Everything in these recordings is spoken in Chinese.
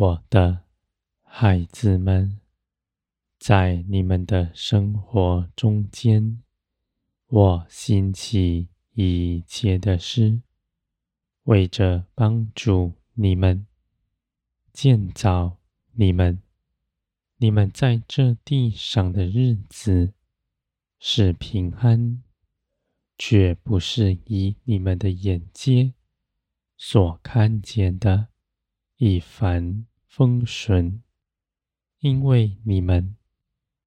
我的孩子们，在你们的生活中间，我兴起一切的事，为着帮助你们，建造你们。你们在这地上的日子是平安，却不是以你们的眼界所看见的一凡风神，因为你们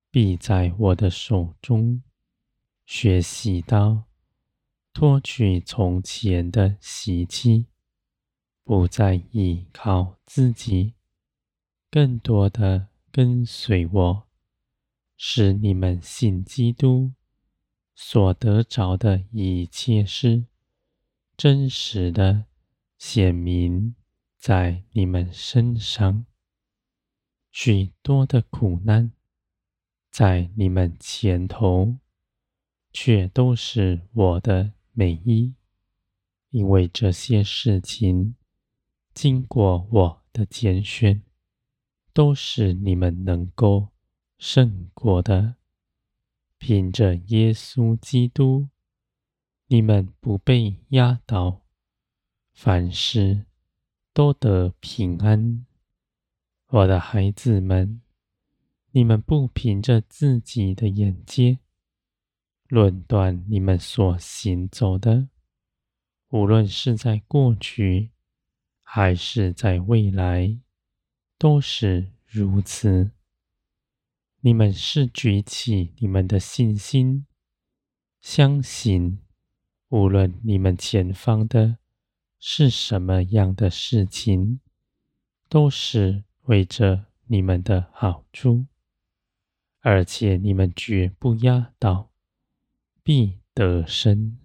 必在我的手中学习到脱去从前的习气，不再依靠自己，更多的。跟随我，使你们信基督所得着的一切事，真实的显明在你们身上。许多的苦难在你们前头，却都是我的美意，因为这些事情经过我的拣选。都是你们能够胜过的，凭着耶稣基督，你们不被压倒，凡事都得平安。我的孩子们，你们不凭着自己的眼界论断你们所行走的，无论是在过去还是在未来。都是如此。你们是举起你们的信心，相信，无论你们前方的是什么样的事情，都是为着你们的好处，而且你们绝不压倒，必得胜。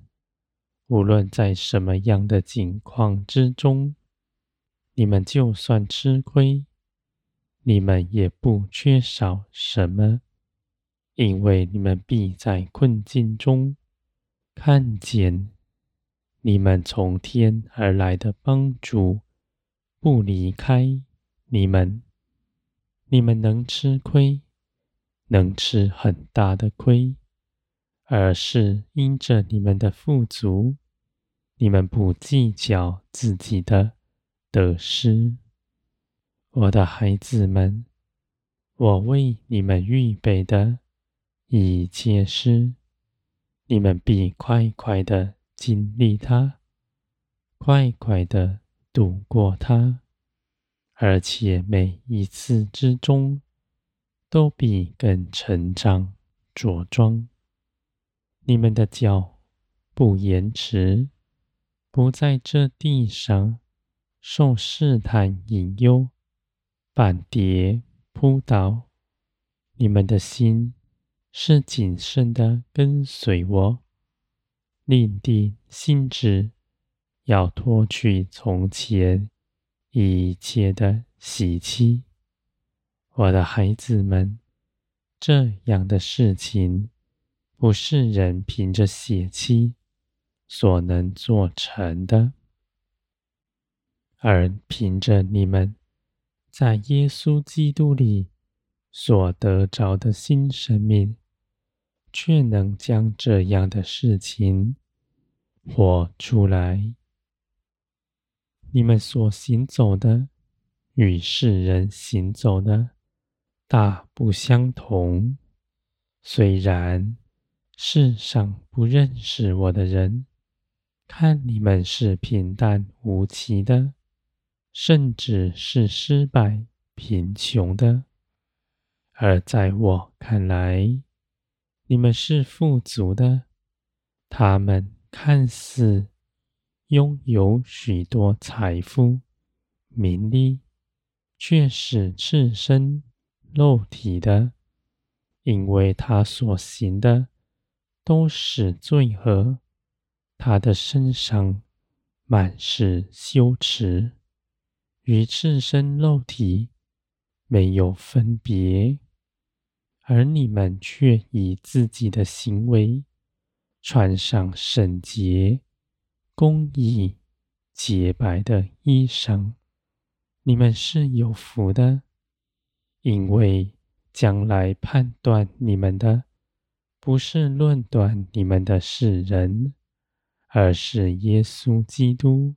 无论在什么样的境况之中，你们就算吃亏。你们也不缺少什么，因为你们必在困境中看见你们从天而来的帮助，不离开你们。你们能吃亏，能吃很大的亏，而是因着你们的富足，你们不计较自己的得失。我的孩子们，我为你们预备的一切事，你们必快快的经历它，快快的度过它，而且每一次之中，都必更成长茁壮。你们的脚不延迟，不在这地上受试探引诱。绊跌扑倒，你们的心是谨慎的跟随我，另定心志，要脱去从前一切的习气。我的孩子们，这样的事情不是人凭着血气所能做成的，而凭着你们。在耶稣基督里所得着的新生命，却能将这样的事情活出来。你们所行走的与世人行走的大不相同。虽然世上不认识我的人，看你们是平淡无奇的。甚至是失败、贫穷的，而在我看来，你们是富足的。他们看似拥有许多财富、名利，却是赤身肉体的，因为他所行的都是罪恶，他的身上满是羞耻。与赤身肉体没有分别，而你们却以自己的行为穿上圣洁、公义、洁白的衣裳。你们是有福的，因为将来判断你们的，不是论断你们的是人，而是耶稣基督，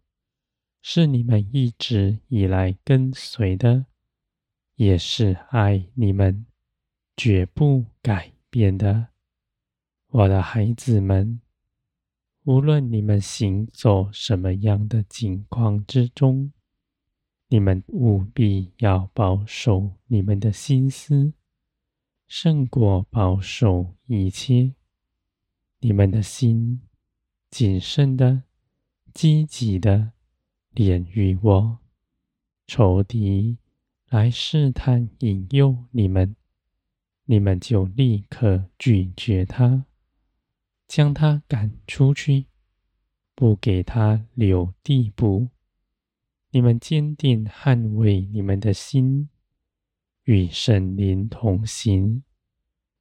是你们一直以来跟随的，也是爱你们，绝不改变的。我的孩子们，无论你们行走什么样的境况之中，你们务必要保守你们的心思，胜过保守一切。你们的心谨慎的、积极的连于我，仇敌来试探引诱你们，你们就立刻拒绝他。将他赶出去，不给他留地步。你们坚定捍卫你们的心，与圣灵同行，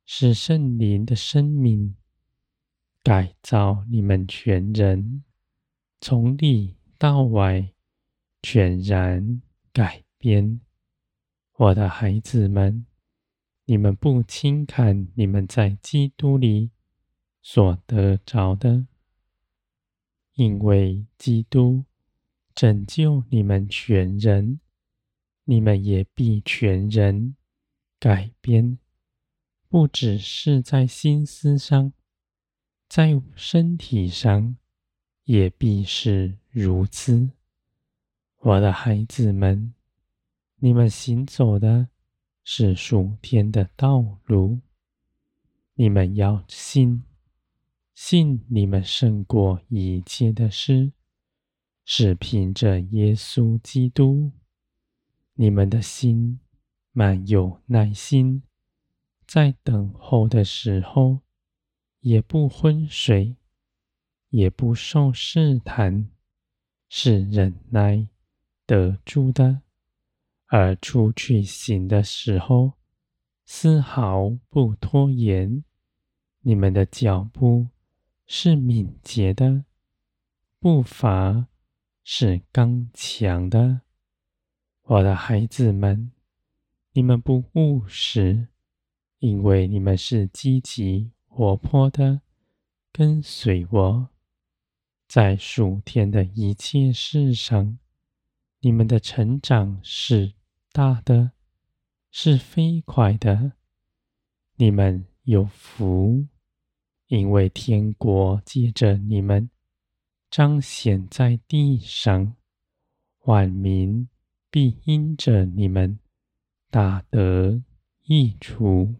使圣灵的生命改造你们全人，从里到外全然改变。我的孩子们，你们不轻看你们在基督里。所得着的，因为基督拯救你们全人，你们也必全人改变，不只是在心思上，在身体上也必是如此。我的孩子们，你们行走的是属天的道路，你们要信。信你们胜过一切的事，是凭着耶稣基督。你们的心满有耐心，在等候的时候，也不昏睡，也不受试探，是忍耐得住的。而出去行的时候，丝毫不拖延。你们的脚步。是敏捷的，步伐是刚强的。我的孩子们，你们不务实，因为你们是积极活泼的，跟随我，在数天的一切事上，你们的成长是大的，是飞快的。你们有福。因为天国借着你们彰显在地上，万民必因着你们大得益处。